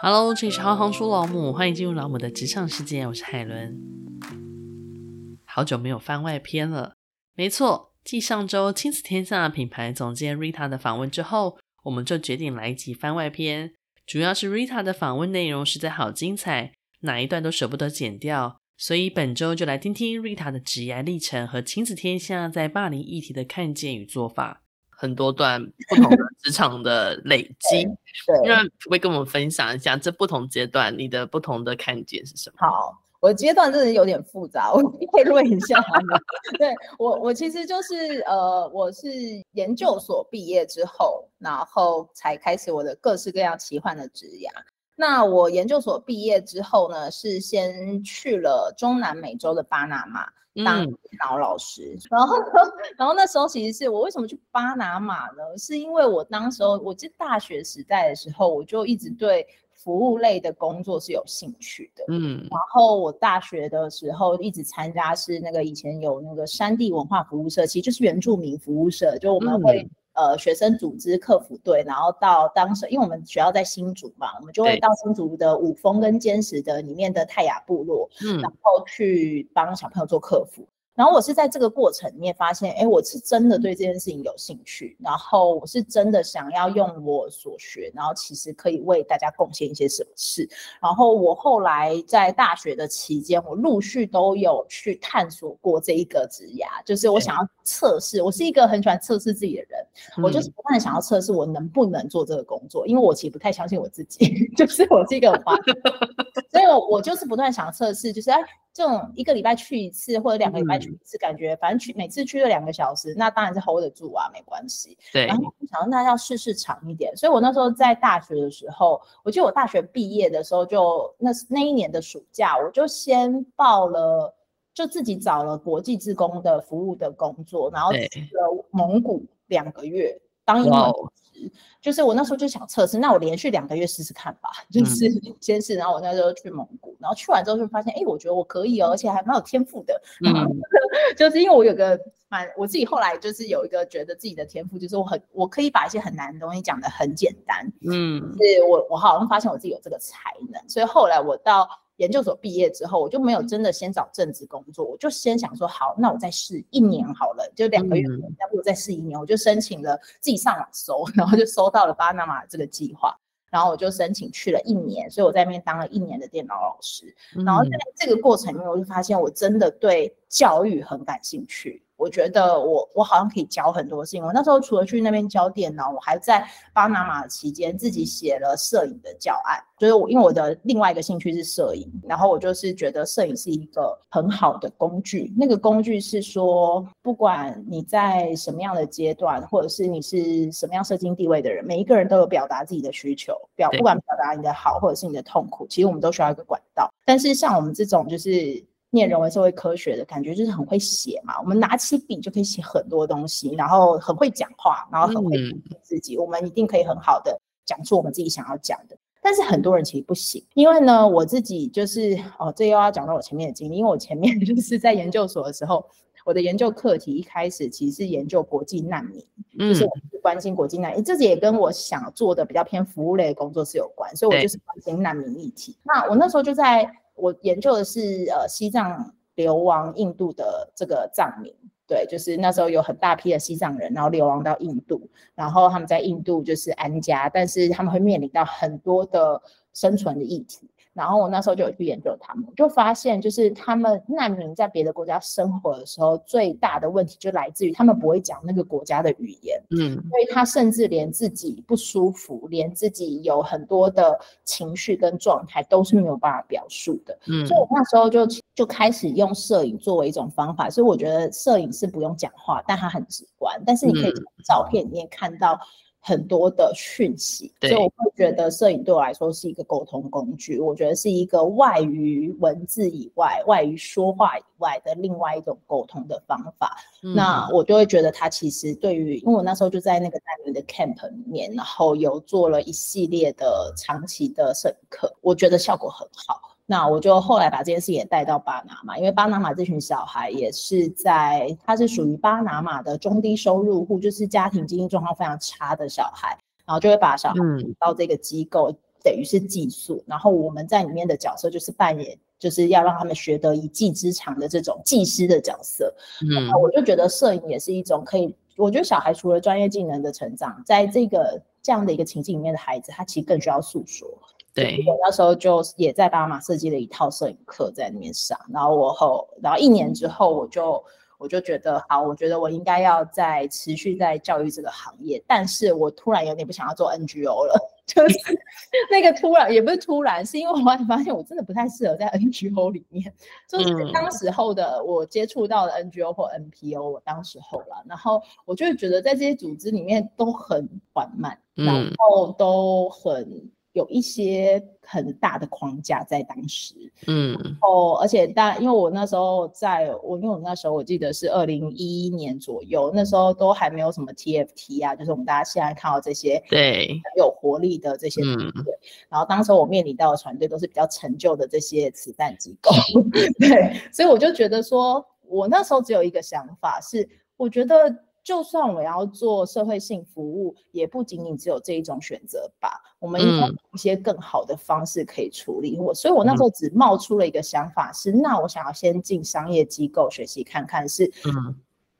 Hello，这里是行行出老母，欢迎进入老母的职场世界，我是海伦。好久没有番外篇了，没错，继上周亲子天下品牌总监 Rita 的访问之后，我们就决定来一集番外篇。主要是 Rita 的访问内容实在好精彩，哪一段都舍不得剪掉，所以本周就来听听 Rita 的职涯历程和亲子天下在霸凌议题的看见与做法。很多段不同的职场的累 积，对，那会跟我们分享一下这不同阶段你的不同的看见是什么？好，我的阶段真的有点复杂，我可以问一下。对我，我其实就是呃，我是研究所毕业之后，然后才开始我的各式各样奇幻的职涯。那我研究所毕业之后呢，是先去了中南美洲的巴拿马。当电脑老师，嗯、然后，然后那时候其实是我为什么去巴拿马呢？是因为我当时候，我记得大学时代的时候，我就一直对服务类的工作是有兴趣的。嗯，然后我大学的时候一直参加是那个以前有那个山地文化服务社，其实就是原住民服务社，就我们会、嗯。呃，学生组织客服队，然后到当时，因为我们学校在新竹嘛，我们就会到新竹的五峰跟坚实的里面的泰雅部落，嗯，然后去帮小朋友做客服。然后我是在这个过程里面发现，哎，我是真的对这件事情有兴趣，然后我是真的想要用我所学，然后其实可以为大家贡献一些什么事。然后我后来在大学的期间，我陆续都有去探索过这一个职涯，就是我想要测试。我是一个很喜欢测试自己的人，我就是不断想要测试我能不能做这个工作，因为我其实不太相信我自己，就是我这个花，所以我我就是不断想测试，就是哎。这种一个礼拜去一次或者两个礼拜去一次，感觉反正去每次去了两个小时，那当然是 hold 得住啊，没关系。对。然后想说那要试试长一点，所以我那时候在大学的时候，我记得我大学毕业的时候就那那一年的暑假，我就先报了，就自己找了国际志工的服务的工作，然后去了蒙古两个月当英文老师。就是我那时候就想测试，那我连续两个月试试看吧，就是 先试。然后我那时候去蒙古，然后去完之后就发现，哎，我觉得我可以哦，而且还蛮有天赋的。嗯，就是因为我有个蛮，我自己后来就是有一个觉得自己的天赋，就是我很我可以把一些很难的东西讲得很简单。嗯，是我我好像发现我自己有这个才能，所以后来我到。研究所毕业之后，我就没有真的先找正职工作，我就先想说，好，那我再试一年好了，就两个月，要不我再试一年，我就申请了，自己上网搜，然后就搜到了巴拿马这个计划，然后我就申请去了一年，所以我在那边当了一年的电脑老师，然后在这个过程里面，我就发现我真的对教育很感兴趣。我觉得我我好像可以教很多事情。我那时候除了去那边教电脑，我还在巴拿马期间自己写了摄影的教案。就是我因为我的另外一个兴趣是摄影，然后我就是觉得摄影是一个很好的工具。那个工具是说，不管你在什么样的阶段，或者是你是什么样社经地位的人，每一个人都有表达自己的需求，表不管表达你的好或者是你的痛苦，其实我们都需要一个管道。但是像我们这种就是。念人文社会科学的感觉就是很会写嘛，我们拿起笔就可以写很多东西，然后很会讲话，然后很会自己，嗯、我们一定可以很好的讲出我们自己想要讲的。但是很多人其实不行，因为呢，我自己就是哦，这又要讲到我前面的经历，因为我前面 就是在研究所的时候，我的研究课题一开始其实是研究国际难民，嗯、就是我是关心国际难民，这也跟我想做的比较偏服务类的工作是有关，所以我就是关心难民议题。那我那时候就在。我研究的是呃西藏流亡印度的这个藏民，对，就是那时候有很大批的西藏人，然后流亡到印度，然后他们在印度就是安家，但是他们会面临到很多的生存的议题。然后我那时候就有去研究他们，就发现就是他们难民在别的国家生活的时候，最大的问题就来自于他们不会讲那个国家的语言，嗯，所以他甚至连自己不舒服，连自己有很多的情绪跟状态都是没有办法表述的，嗯，所以我那时候就就开始用摄影作为一种方法，所以我觉得摄影是不用讲话，但它很直观，但是你可以从照片里面看到。很多的讯息，所以我会觉得摄影对我来说是一个沟通工具。我觉得是一个外于文字以外、外于说话以外的另外一种沟通的方法。嗯、那我就会觉得它其实对于，因为我那时候就在那个单元的 camp 里面，然后有做了一系列的长期的摄影课，我觉得效果很好。那我就后来把这件事也带到巴拿马，因为巴拿马这群小孩也是在，他是属于巴拿马的中低收入户，就是家庭经济状况非常差的小孩，然后就会把小孩到这个机构，等于是寄宿，然后我们在里面的角色就是扮演，就是要让他们学得一技之长的这种技师的角色。嗯，我就觉得摄影也是一种可以，我觉得小孩除了专业技能的成长，在这个这样的一个情境里面的孩子，他其实更需要诉说。对，我那时候就也在巴拿马设计了一套摄影课在里面上，然后我后，然后一年之后我就。我就觉得好，我觉得我应该要再持续在教育这个行业，但是我突然有点不想要做 NGO 了，就是那个突然也不是突然，是因为我发现我真的不太适合在 NGO 里面，就是当时候的我接触到的 NGO 或 NPO，我当时候了，然后我就觉得在这些组织里面都很缓慢，然后都很。有一些很大的框架在当时，嗯，哦，而且但因为我那时候在我因为我那时候我记得是二零一一年左右，那时候都还没有什么 TFT 啊，就是我们大家现在看到这些对很有活力的这些团队，嗯，然后当时我面临到的团队都是比较陈旧的这些慈善机构，对，所以我就觉得说，我那时候只有一个想法是，我觉得。就算我要做社会性服务，也不仅仅只有这一种选择吧。我们应该有一些更好的方式可以处理我，嗯、所以我那时候只冒出了一个想法是，那我想要先进商业机构学习看看是，是嗯。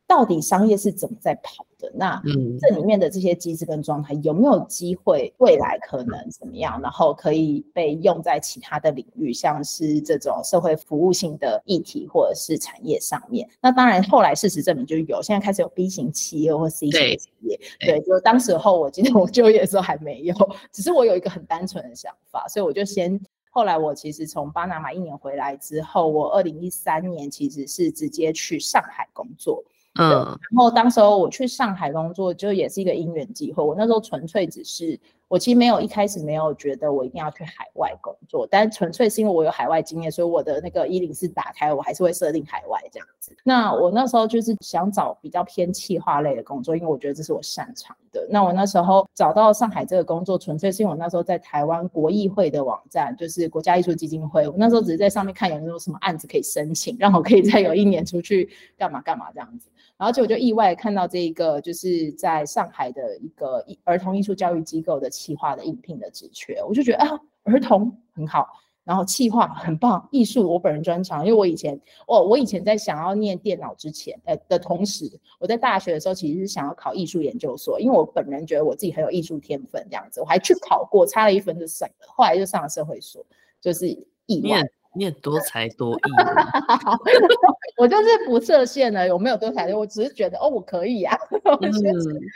到底商业是怎么在跑的？那这里面的这些机制跟状态有没有机会未来可能怎么样？然后可以被用在其他的领域，像是这种社会服务性的议题或者是产业上面。那当然，后来事实证明就有，现在开始有 B 型企业或 C 型企业。对，对，就当时候我记得我就业的时候还没有，只是我有一个很单纯的想法，所以我就先。后来我其实从巴拿马一年回来之后，我二零一三年其实是直接去上海工作。嗯，然后当时候我去上海工作，就也是一个因缘机会。我那时候纯粹只是。我其实没有一开始没有觉得我一定要去海外工作，但纯粹是因为我有海外经验，所以我的那个一零四打开，我还是会设定海外这样子。那我那时候就是想找比较偏企划类的工作，因为我觉得这是我擅长的。那我那时候找到上海这个工作，纯粹是因为我那时候在台湾国艺会的网站，就是国家艺术基金会，我那时候只是在上面看有没有什么案子可以申请，让我可以再有一年出去干嘛干嘛这样子。然后就我就意外看到这一个就是在上海的一个儿童艺术教育机构的。企划的应聘的职缺，我就觉得啊，儿童很好，然后企划很棒，艺术我本人专长，因为我以前，哦，我以前在想要念电脑之前，呃的同时，我在大学的时候其实是想要考艺术研究所，因为我本人觉得我自己很有艺术天分，这样子，我还去考过，差了一分就算了，后来就上了社会所，就是意外。你也多才多艺，我就是不设限了。我没有多才多艺，我只是觉得哦，我可以啊，我就是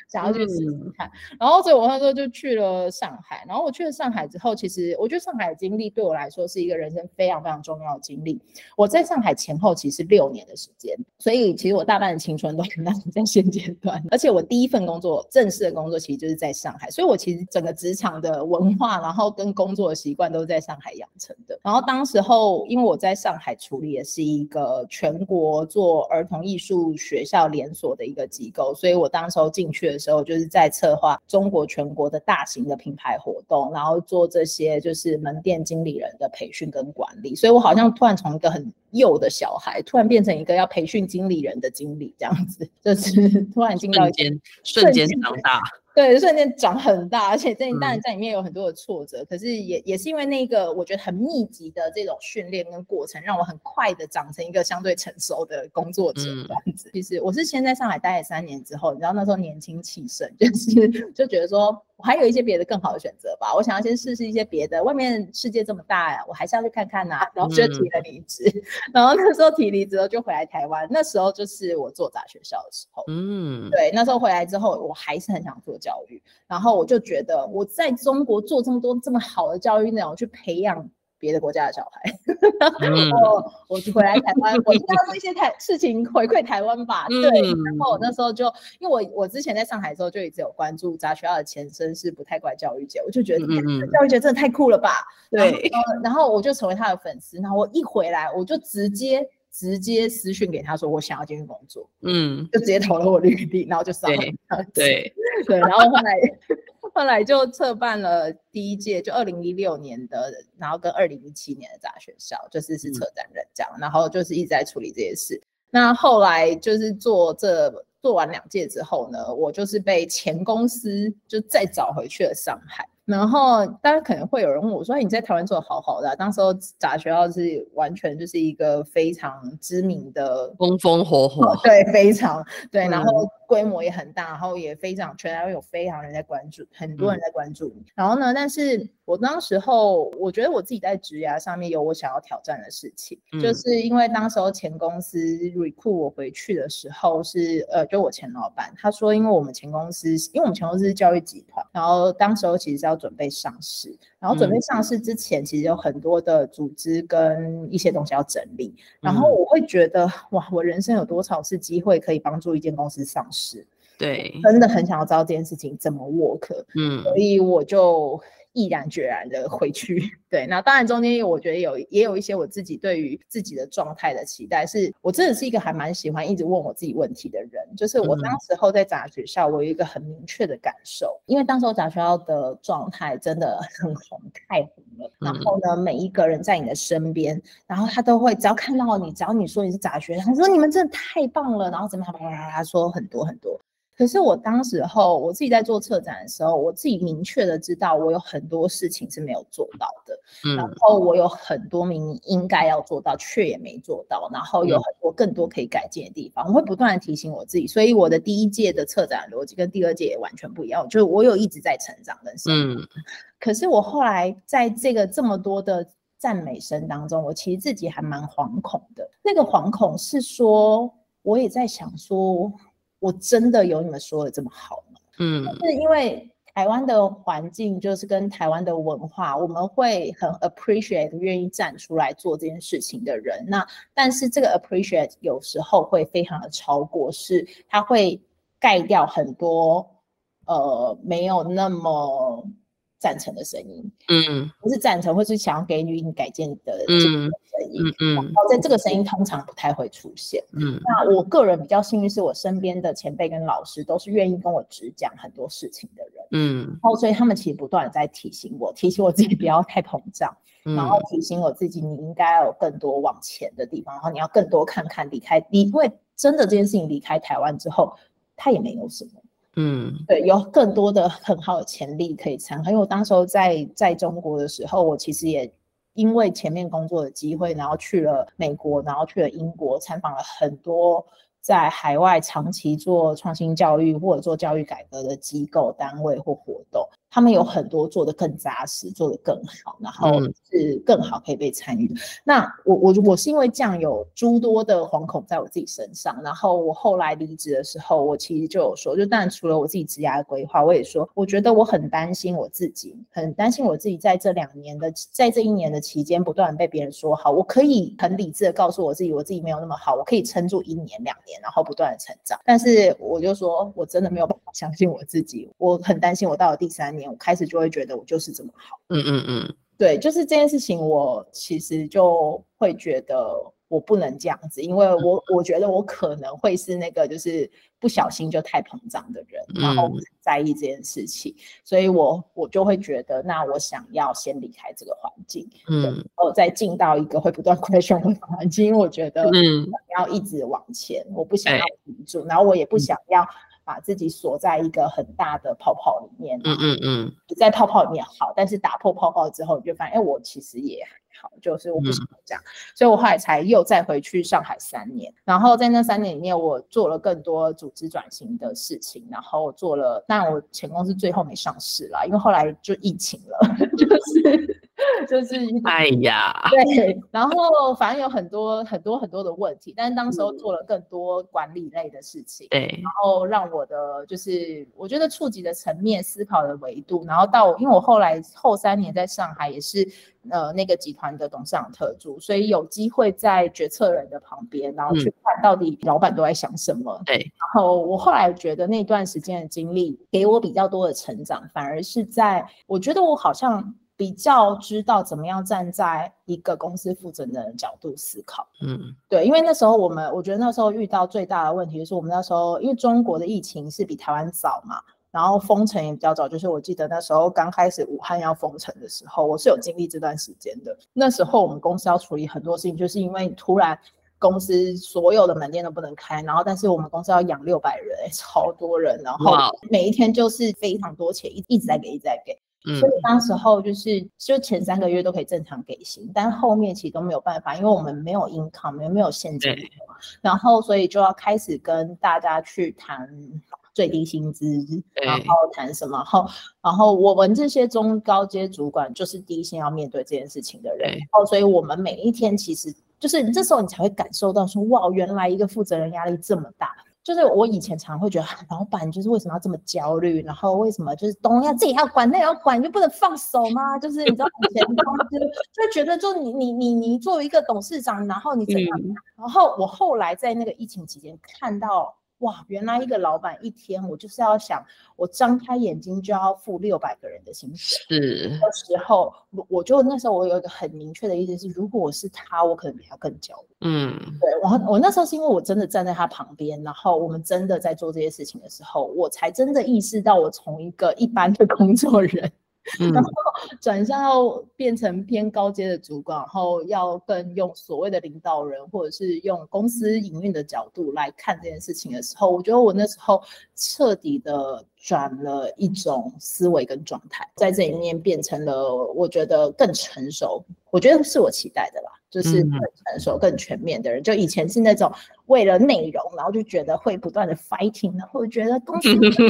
想要去试试看。然后，所以我那时候就去了上海。然后我去了上海之后，其实我觉得上海的经历对我来说是一个人生非常非常重要的经历。我在上海前后其实六年的时间，所以其实我大半的青春都在在现阶段。而且我第一份工作正式的工作其实就是在上海，所以我其实整个职场的文化，然后跟工作的习惯都是在上海养成的。然后当时候。因为我在上海处理的是一个全国做儿童艺术学校连锁的一个机构，所以我当时候进去的时候，就是在策划中国全国的大型的品牌活动，然后做这些就是门店经理人的培训跟管理，所以我好像突然从一个很幼的小孩，突然变成一个要培训经理人的经理这样子，就是突然进到一间瞬间长大。对，瞬间长很大，而且在当然在里面有很多的挫折，嗯、可是也也是因为那个我觉得很密集的这种训练跟过程，让我很快的长成一个相对成熟的工作者这样子。嗯、其实我是先在上海待了三年之后，你知道那时候年轻气盛，就是就觉得说。我还有一些别的更好的选择吧，我想要先试试一些别的。外面世界这么大呀，我还是要去看看呐、啊。然后就提了离职，嗯、然后那时候提离职后就回来台湾。那时候就是我做杂学校的时候，嗯，对，那时候回来之后，我还是很想做教育。然后我就觉得我在中国做这么多这么好的教育内容，去培养。别的国家的小孩，然后我就回来台湾，我应该要做一些台事情回馈台湾吧。对，然后我那时候就，因为我我之前在上海的时候就一直有关注杂学校的前身是不太怪教育节，我就觉得教育节真的太酷了吧。对，然后我就成为他的粉丝，然后我一回来我就直接直接私讯给他说我想要进去工作，嗯，就直接投了我履历，然后就上了。对对，然后后来。后来就策办了第一届，就二零一六年的，然后跟二零一七年的杂学校，就是是策展人这样，嗯、然后就是一直在处理这些事。那后来就是做这做完两届之后呢，我就是被前公司就再找回去了上海。然后当然可能会有人问我说：“你在台湾做的好好的啊，当时候杂学校是完全就是一个非常知名的，风风火火，对，非常对，然后规模也很大，然后也非常全台湾有非常人在关注，很多人在关注你。然后呢，但是我当时候我觉得我自己在职涯上面有我想要挑战的事情，就是因为当时候前公司 recruit 我回去的时候是呃，就我前老板他说，因为我们前公司因为我们前公司是教育集团，然后当时候其实是要。要准备上市，然后准备上市之前，其实有很多的组织跟一些东西要整理。然后我会觉得，哇，我人生有多少次机会可以帮助一间公司上市？对，真的很想要知道这件事情怎么 work。嗯，所以我就。毅然决然的回去，对，那当然中间我觉得有也有一些我自己对于自己的状态的期待，是我真的是一个还蛮喜欢一直问我自己问题的人，就是我当时候在杂学校，我有一个很明确的感受，因为当时候杂学校的状态真的很红，太红了，然后呢，每一个人在你的身边，然后他都会只要看到你，只要你说你是杂学，他说你们真的太棒了，然后怎么怎么怎么，他说很多很多。可是我当时候我自己在做策展的时候，我自己明确的知道我有很多事情是没有做到的，嗯，然后我有很多明明应该要做到却也没做到，然后有很多更多可以改进的地方，我会不断的提醒我自己，所以我的第一届的策展逻辑跟第二届也完全不一样，就是我有一直在成长的，嗯，可是我后来在这个这么多的赞美声当中，我其实自己还蛮惶恐的，那个惶恐是说我也在想说。我真的有你们说的这么好吗？嗯，是因为台湾的环境就是跟台湾的文化，我们会很 appreciate 愿意站出来做这件事情的人。那但是这个 appreciate 有时候会非常的超过，是它会盖掉很多呃没有那么。赞成的声音，嗯，不是赞成，或是想要给予你改建的这个声音，嗯，然后在这个声音通常不太会出现，嗯，那我个人比较幸运，是我身边的前辈跟老师都是愿意跟我直讲很多事情的人，嗯，然后所以他们其实不断的在提醒我，提醒我自己不要太膨胀，嗯，然后提醒我自己你应该要有更多往前的地方，然后你要更多看看离开，离因为真的这件事情离开台湾之后，它也没有什么。嗯，对，有更多的很好的潜力可以参考。因为我当时候在在中国的时候，我其实也因为前面工作的机会，然后去了美国，然后去了英国，参访了很多在海外长期做创新教育或者做教育改革的机构、单位或活动。他们有很多做得更扎实，做得更好，然后是更好可以被参与。嗯、那我我我是因为这样有诸多的惶恐在我自己身上，然后我后来离职的时候，我其实就有说，就当然除了我自己职涯的规划，我也说，我觉得我很担心我自己，很担心我自己在这两年的，在这一年的期间，不断被别人说好，我可以很理智的告诉我自己，我自己没有那么好，我可以撑住一年两年，然后不断的成长。但是我就说我真的没有办法相信我自己，我很担心我到了第三年。我开始就会觉得我就是这么好，嗯嗯嗯，对，就是这件事情，我其实就会觉得我不能这样子，因为我我觉得我可能会是那个就是不小心就太膨胀的人，然后在意这件事情，所以我我就会觉得，那我想要先离开这个环境，嗯，然后再进到一个会不断 question 的环境，因为我觉得嗯，要一直往前，我不想要停住，然后我也不想要。把自己锁在一个很大的泡泡里面，嗯嗯嗯，在泡泡里面好，但是打破泡泡之后，你就发现，哎，我其实也还好，就是我不想这样，嗯，所以我后来才又再回去上海三年，然后在那三年里面，我做了更多组织转型的事情，然后做了，但我前公司最后没上市啦，因为后来就疫情了，就是。就是哎呀，对，然后反正有很多很多很多的问题，但是当时候做了更多管理类的事情，对、嗯，然后让我的就是我觉得触及的层面、思考的维度，然后到因为我后来后三年在上海也是呃那个集团的董事长特助，所以有机会在决策人的旁边，然后去看到底老板都在想什么，对、嗯，然后我后来觉得那段时间的经历给我比较多的成长，反而是在我觉得我好像。比较知道怎么样站在一个公司负责人的角度思考，嗯，对，因为那时候我们，我觉得那时候遇到最大的问题就是我们那时候，因为中国的疫情是比台湾早嘛，然后封城也比较早，就是我记得那时候刚开始武汉要封城的时候，我是有经历这段时间的。那时候我们公司要处理很多事情，就是因为突然公司所有的门店都不能开，然后但是我们公司要养六百人，超多人，然后每一天就是非常多钱，一一直在给，一直在给。嗯，所以当时候就是就前三个月都可以正常给薪，但后面其实都没有办法，因为我们没有 income，没有没有现金流，然后所以就要开始跟大家去谈最低薪资，然后谈什么，然后然后我们这些中高阶主管就是第一线要面对这件事情的人，然后所以我们每一天其实就是这时候你才会感受到说，哇，原来一个负责人压力这么大。就是我以前常会觉得，老板就是为什么要这么焦虑？然后为什么就是东要自己要管，那要管，你就不能放手吗？就是你知道以前公司就觉得，就你你你你作为一个董事长，然后你怎样？嗯、然后我后来在那个疫情期间看到。哇，原来一个老板一天，我就是要想，我张开眼睛就要付六百个人的薪水。是的时候，我就那时候我有一个很明确的意思是，如果我是他，我可能比他更焦虑。嗯，对，然后我那时候是因为我真的站在他旁边，然后我们真的在做这些事情的时候，我才真的意识到，我从一个一般的工作人。然后转向要变成偏高阶的主管，然后要更用所谓的领导人，或者是用公司营运的角度来看这件事情的时候，我觉得我那时候彻底的转了一种思维跟状态，在这里面变成了我觉得更成熟，我觉得是我期待的啦。就是更成熟、更全面的人，就以前是那种为了内容，然后就觉得会不断的 fighting，然后觉得公司怎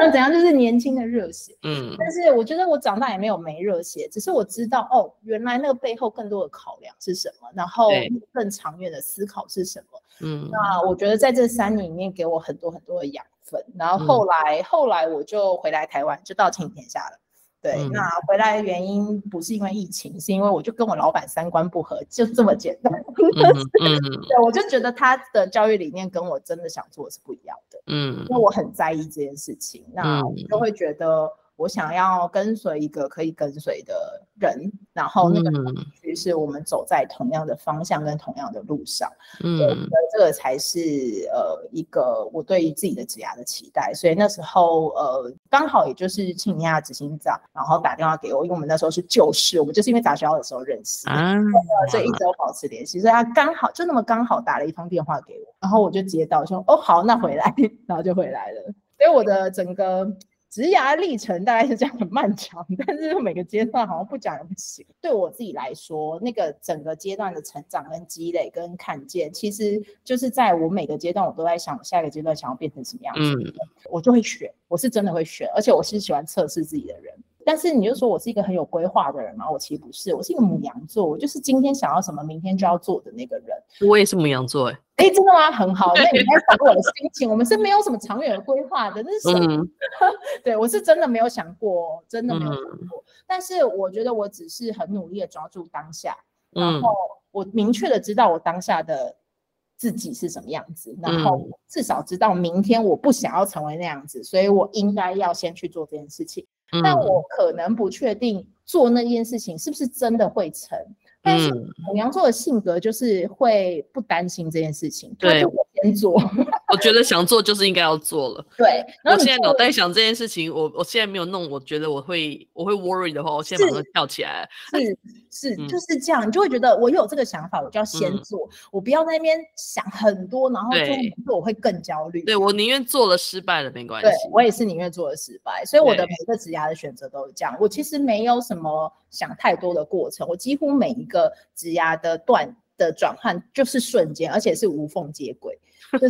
样怎样，就是年轻的热血。嗯，但是我觉得我长大也没有没热血，只是我知道哦，原来那个背后更多的考量是什么，然后更长远的思考是什么。嗯，那我觉得在这三年里面给我很多很多的养分，然后后来后来我就回来台湾，就到亲子天下了。对，嗯、那回来的原因不是因为疫情，是因为我就跟我老板三观不合，就这么简单。嗯，对，我就觉得他的教育理念跟我真的想做的是不一样的。嗯，因为我很在意这件事情，那我就会觉得。我想要跟随一个可以跟随的人，然后那个于是我们走在同样的方向跟同样的路上，嗯，我觉得这个才是呃一个我对于自己的职涯的期待。所以那时候呃刚好也就是庆亚执行长，然后打电话给我，因为我们那时候是旧识，我们就是因为杂学校的时候认识，啊，所以一直都保持联系。所以他刚好就那么刚好打了一通电话给我，然后我就接到说哦好，那回来，然后就回来了。所以我的整个。职涯历程大概是这样很漫长，但是每个阶段好像不讲也不行。对我自己来说，那个整个阶段的成长跟积累跟看见，其实就是在我每个阶段，我都在想下一个阶段想要变成什么样子，嗯，我就会选。我是真的会选，而且我是喜欢测试自己的人。但是你就说我是一个很有规划的人吗？我其实不是，我是一个母羊座，我就是今天想要什么，明天就要做的那个人。我也是母羊座，哎，哎，真的吗？很好，那你应该想过我的心情。我们是没有什么长远的规划的，那是 对我是真的没有想过，真的没有想过。嗯、但是我觉得我只是很努力的抓住当下，然后我明确的知道我当下的自己是什么样子，然后至少知道明天我不想要成为那样子，所以我应该要先去做这件事情。但我可能不确定做那件事情是不是真的会成，嗯、但是母羊座的性格就是会不担心这件事情，对，我先做。我觉得想做就是应该要做了。对，然后我现在脑袋想这件事情，我我现在没有弄，我觉得我会我会 worry 的话，我现在马上跳起来。是是，是就是这样，你就会觉得我有这个想法，我就要先做，嗯、我不要在那边想很多，然后做做我会更焦虑。对，我宁愿做了失败了没关系。对，我也是宁愿做了失败，所以我的每个职涯的选择都是这样。我其实没有什么想太多的过程，我几乎每一个职涯的段的转换就是瞬间，而且是无缝接轨。就是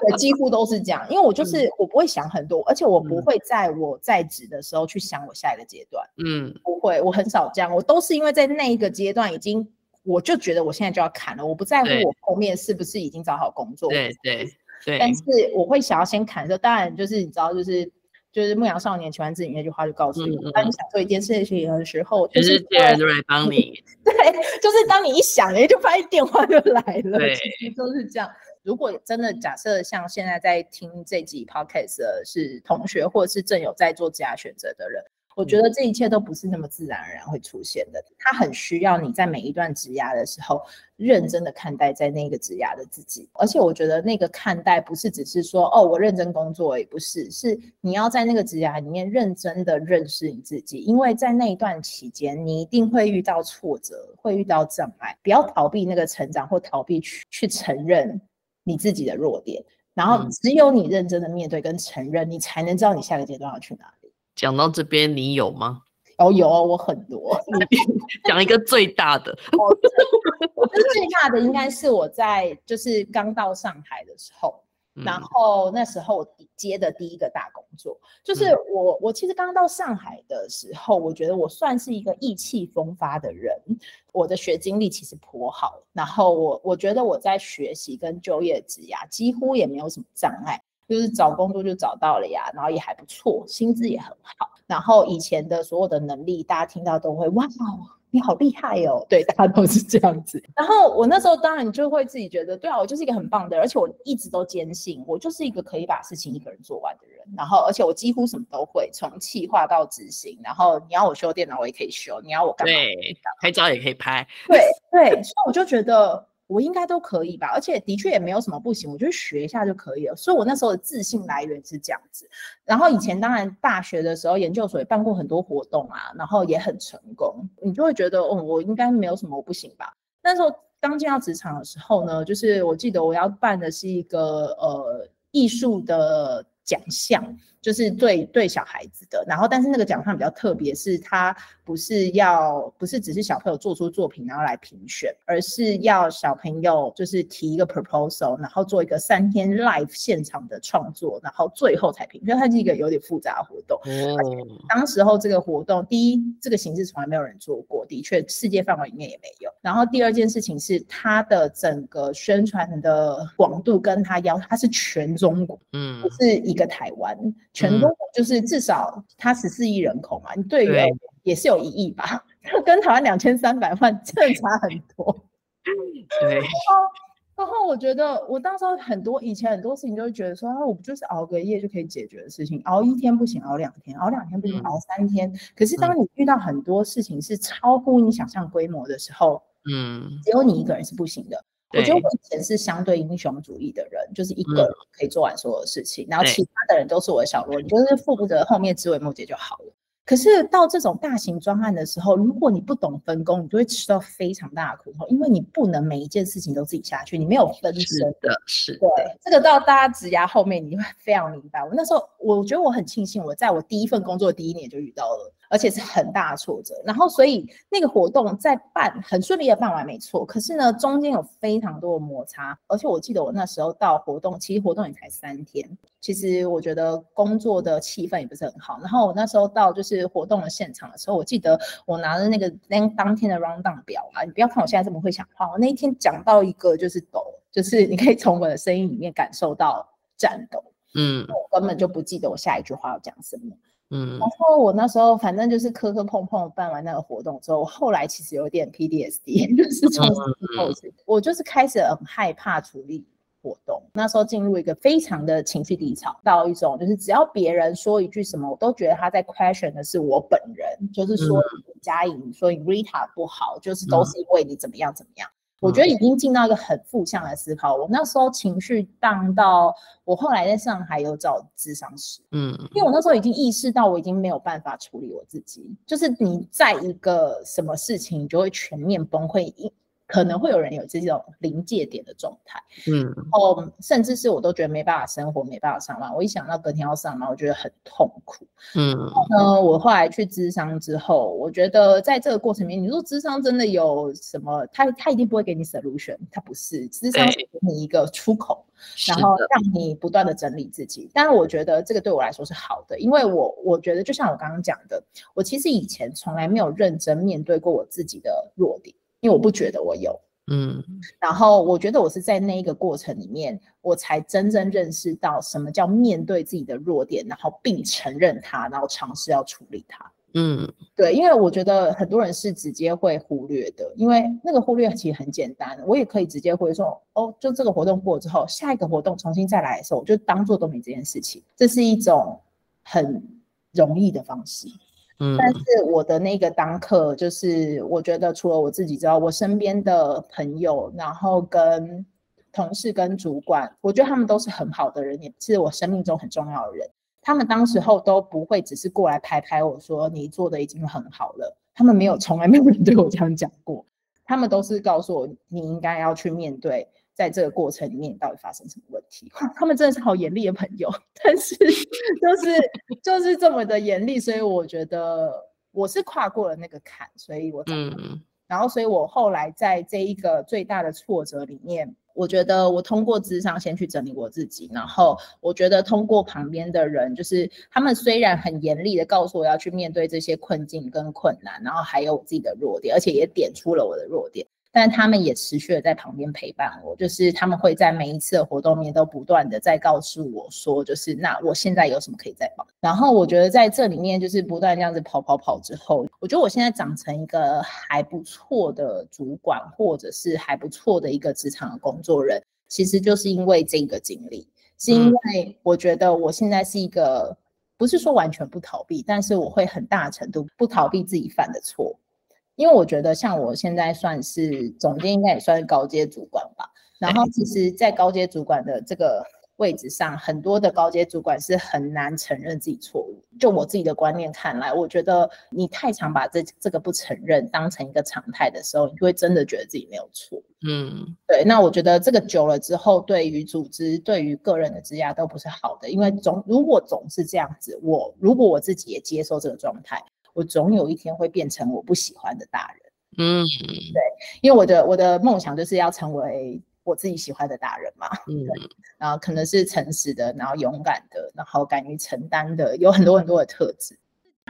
对，几乎都是这样，因为我就是我不会想很多，而且我不会在我在职的时候去想我下一个阶段，嗯，不会，我很少这样，我都是因为在那一个阶段已经，我就觉得我现在就要砍了，我不在乎我后面是不是已经找好工作，对对。对，但。是我会想要先砍的时候，当然就是你知道，就是就是牧羊少年求完自己那句话就告诉你，当你想做一件事情的时候，就是别人都来帮你，对，就是当你一想，哎，就发现电话就来了，对，其实都是这样。如果真的假设像现在在听这集 podcast 的是同学，或者是正有在做职涯选择的人，我觉得这一切都不是那么自然而然会出现的。他很需要你在每一段职涯的时候，认真的看待在那个职涯的自己。而且我觉得那个看待不是只是说哦，我认真工作，也不是，是你要在那个职涯里面认真的认识你自己。因为在那一段期间，你一定会遇到挫折，会遇到障碍，不要逃避那个成长，或逃避去去承认。你自己的弱点，然后只有你认真的面对跟承认，嗯、你才能知道你下个阶段要去哪里。讲到这边，你有吗？哦，有哦，我很多。讲一个最大的，我觉得最大的应该是我在就是刚到上海的时候。然后那时候接的第一个大工作，就是我我其实刚到上海的时候，我觉得我算是一个意气风发的人，我的学经历其实颇好，然后我我觉得我在学习跟就业职涯几乎也没有什么障碍，就是找工作就找到了呀，然后也还不错，薪资也很好，然后以前的所有的能力，大家听到都会哇。你好厉害哦！对，大家都是这样子。然后我那时候当然就会自己觉得，对啊，我就是一个很棒的人，而且我一直都坚信，我就是一个可以把事情一个人做完的人。然后，而且我几乎什么都会，从企划到执行。然后你要我修电脑，我也可以修；你要我干嘛？对，拍照也可以拍。对对，所以我就觉得。我应该都可以吧，而且的确也没有什么不行，我就学一下就可以了。所以我那时候的自信来源是这样子。然后以前当然大学的时候，研究所也办过很多活动啊，然后也很成功，你就会觉得，哦，我应该没有什么不行吧。那时候刚进到职场的时候呢，就是我记得我要办的是一个呃艺术的奖项。就是对对小孩子的，然后但是那个奖项比较特别，是它不是要不是只是小朋友做出作品然后来评选，而是要小朋友就是提一个 proposal，然后做一个三天 live 现场的创作，然后最后才评。所以它是一个有点复杂的活动。而且当时候这个活动，第一这个形式从来没有人做过，的确世界范围里面也没有。然后第二件事情是它的整个宣传的广度跟它要它是全中国，嗯，不是一个台湾。全中国就是至少它十四亿人口嘛，你对于也是有一亿吧，跟台湾两千三百万真的差很多。对，然后然后我觉得我当时很多以前很多事情都会觉得说，啊，我不就是熬个夜就可以解决的事情，熬一天不行，熬两天，熬两天不行，熬三天。可是当你遇到很多事情是超乎你想象规模的时候，嗯，只有你一个人是不行的。我觉得我以前是相对英雄主义的人，就是一个人可以做完所有的事情，然后其他的人都是我的小萝莉，你就是负责后面枝微末节就好了。可是到这种大型专案的时候，如果你不懂分工，你就会吃到非常大的苦头，因为你不能每一件事情都自己下去，你没有分身的，是对这个到大家职涯后面，你就会非常明白。我那时候我觉得我很庆幸，我在我第一份工作第一年就遇到了。而且是很大的挫折，然后所以那个活动在办很顺利的办完没错，可是呢中间有非常多的摩擦，而且我记得我那时候到活动，其实活动也才三天，其实我觉得工作的气氛也不是很好。然后我那时候到就是活动的现场的时候，我记得我拿着那个那当天的 rundown 表啊，你不要看我现在这么会讲话，我那一天讲到一个就是抖，就是你可以从我的声音里面感受到颤抖，嗯，我根本就不记得我下一句话要讲什么。嗯，然后我那时候反正就是磕磕碰碰办完那个活动之后，我后来其实有点 PDSD，就是从此后我就是开始很害怕处理活动。那时候进入一个非常的情绪低潮，到一种就是只要别人说一句什么，我都觉得他在 question 的是我本人，就是说李佳颖，说你 Rita 不好，就是都是因为你怎么样怎么样。我觉得已经进到一个很负向的思考。我那时候情绪荡到，我后来在上海有找咨商师，嗯，因为我那时候已经意识到我已经没有办法处理我自己，就是你在一个什么事情，你就会全面崩溃。可能会有人有这种临界点的状态，嗯，然后甚至是我都觉得没办法生活，没办法上班。我一想到隔天要上班，我觉得很痛苦，嗯。然后呢，我后来去咨商之后，我觉得在这个过程里面，你说咨商真的有什么？他他一定不会给你 solution，他不是咨商是给你一个出口，然后让你不断的整理自己。但是我觉得这个对我来说是好的，因为我我觉得就像我刚刚讲的，我其实以前从来没有认真面对过我自己的弱点。因为我不觉得我有，嗯，然后我觉得我是在那一个过程里面，我才真正认识到什么叫面对自己的弱点，然后并承认它，然后尝试要处理它。嗯，对，因为我觉得很多人是直接会忽略的，因为那个忽略其实很简单，我也可以直接会说，哦，就这个活动过之后，下一个活动重新再来的时候，我就当做都没这件事情，这是一种很容易的方式。嗯，但是我的那个当客，就是我觉得除了我自己之外，我身边的朋友，然后跟同事、跟主管，我觉得他们都是很好的人，也是我生命中很重要的人。他们当时候都不会只是过来拍拍我说你做的已经很好了，他们没有，从来没有人对我这样讲过。他们都是告诉我你应该要去面对。在这个过程里面，到底发生什么问题？他们真的是好严厉的朋友，但是就是就是这么的严厉，所以我觉得我是跨过了那个坎，所以我嗯，然后所以我后来在这一个最大的挫折里面，我觉得我通过智商先去整理我自己，然后我觉得通过旁边的人，就是他们虽然很严厉的告诉我要去面对这些困境跟困难，然后还有我自己的弱点，而且也点出了我的弱点。但他们也持续的在旁边陪伴我，就是他们会在每一次的活动里面都不断的在告诉我说，就是那我现在有什么可以再帮。然后我觉得在这里面就是不断这样子跑跑跑之后，我觉得我现在长成一个还不错的主管，或者是还不错的一个职场的工作人，其实就是因为这个经历，是因为我觉得我现在是一个不是说完全不逃避，但是我会很大程度不逃避自己犯的错。因为我觉得，像我现在算是总监，应该也算是高阶主管吧。然后，其实，在高阶主管的这个位置上，很多的高阶主管是很难承认自己错误。就我自己的观念看来，我觉得你太常把这这个不承认当成一个常态的时候，你就会真的觉得自己没有错。嗯，对。那我觉得这个久了之后，对于组织、对于个人的职涯都不是好的。因为总如果总是这样子，我如果我自己也接受这个状态。我总有一天会变成我不喜欢的大人，嗯，对，因为我的我的梦想就是要成为我自己喜欢的大人嘛，嗯，然后可能是诚实的，然后勇敢的，然后敢于承担的，有很多很多的特质。